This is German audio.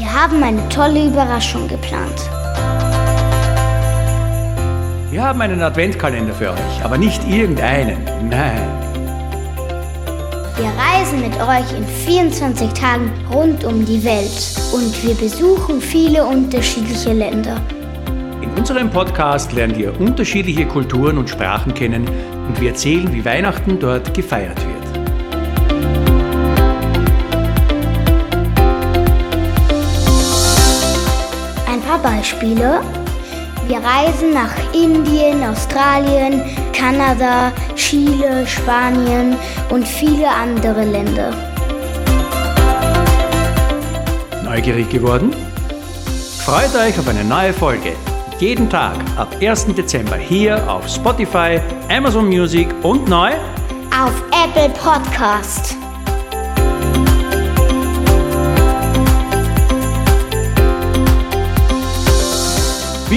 Wir haben eine tolle Überraschung geplant. Wir haben einen Adventkalender für euch, aber nicht irgendeinen. Nein. Wir reisen mit euch in 24 Tagen rund um die Welt und wir besuchen viele unterschiedliche Länder. In unserem Podcast lernt ihr unterschiedliche Kulturen und Sprachen kennen und wir erzählen, wie Weihnachten dort gefeiert wird. Ein paar Beispiele. Wir reisen nach Indien, Australien, Kanada, Chile, Spanien und viele andere Länder. Neugierig geworden? Freut euch auf eine neue Folge. Jeden Tag ab 1. Dezember hier auf Spotify, Amazon Music und neu Auf Apple Podcast.